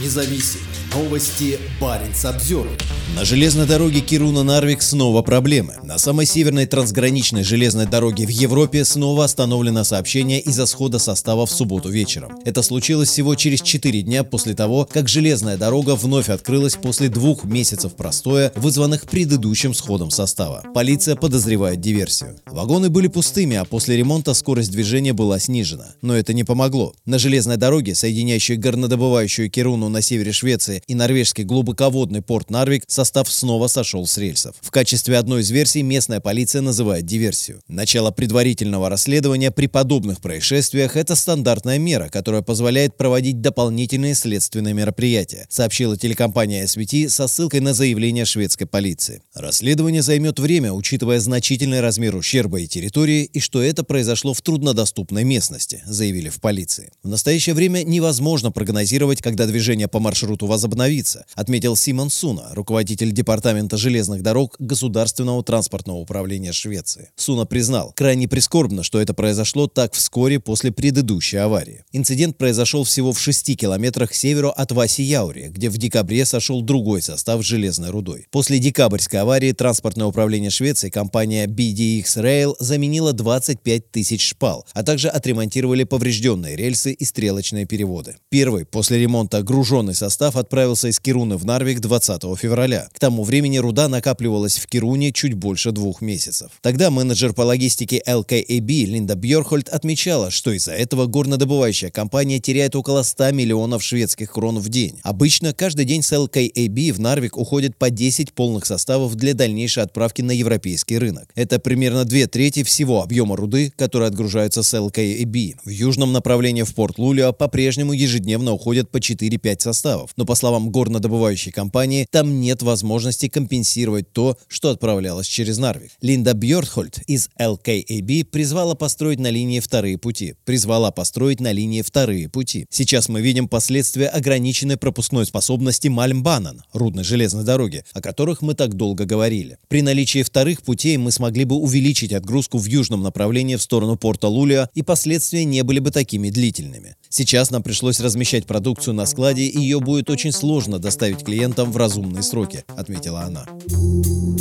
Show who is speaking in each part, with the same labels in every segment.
Speaker 1: независим. Новости Баренц обзор.
Speaker 2: На железной дороге Кируна-Нарвик снова проблемы. На самой северной трансграничной железной дороге в Европе снова остановлено сообщение из-за схода состава в субботу вечером. Это случилось всего через 4 дня после того, как железная дорога вновь открылась после двух месяцев простоя, вызванных предыдущим сходом состава. Полиция подозревает диверсию. Вагоны были пустыми, а после ремонта скорость движения была снижена. Но это не помогло. На железной дороге, соединяющей горнодобывающую Кируну на севере Швеции и норвежский глубоководный порт Нарвик, состав снова сошел с рельсов. В качестве одной из версий местная полиция называет диверсию. Начало предварительного расследования при подобных происшествиях – это стандартная мера, которая позволяет проводить дополнительные следственные мероприятия, сообщила телекомпания SVT со ссылкой на заявление шведской полиции. Расследование займет время, учитывая значительный размер ущерба и территории, и что это произошло в труднодоступной местности, заявили в полиции. В настоящее время невозможно прогнозировать, когда движение по маршруту возобновится возобновиться, отметил Симон Суна, руководитель Департамента железных дорог Государственного транспортного управления Швеции. Суна признал, крайне прискорбно, что это произошло так вскоре после предыдущей аварии. Инцидент произошел всего в 6 километрах к северу от Васи-Яури, где в декабре сошел другой состав с железной рудой. После декабрьской аварии транспортное управление Швеции, компания BDX Rail, заменила 25 тысяч шпал, а также отремонтировали поврежденные рельсы и стрелочные переводы. Первый после ремонта груженный состав отправился отправился из Кируны в Нарвик 20 февраля. К тому времени руда накапливалась в Кируне чуть больше двух месяцев. Тогда менеджер по логистике LKAB Линда Бьорхольд отмечала, что из-за этого горнодобывающая компания теряет около 100 миллионов шведских крон в день. Обычно каждый день с LKAB в Нарвик уходит по 10 полных составов для дальнейшей отправки на европейский рынок. Это примерно две трети всего объема руды, который отгружаются с LKAB. В южном направлении в порт Лулио по-прежнему ежедневно уходят по 4-5 составов, но по словам горнодобывающей компании, там нет возможности компенсировать то, что отправлялось через Нарвик. Линда Бьортхольд из LKAB призвала построить на линии вторые пути. Призвала построить на линии вторые пути. Сейчас мы видим последствия ограниченной пропускной способности Мальмбанан, рудной железной дороги, о которых мы так долго говорили. При наличии вторых путей мы смогли бы увеличить отгрузку в южном направлении в сторону порта Лулия, и последствия не были бы такими длительными. Сейчас нам пришлось размещать продукцию на складе, и ее будет очень сложно доставить клиентам в разумные сроки, отметила она.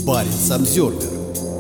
Speaker 1: Парень Самсервер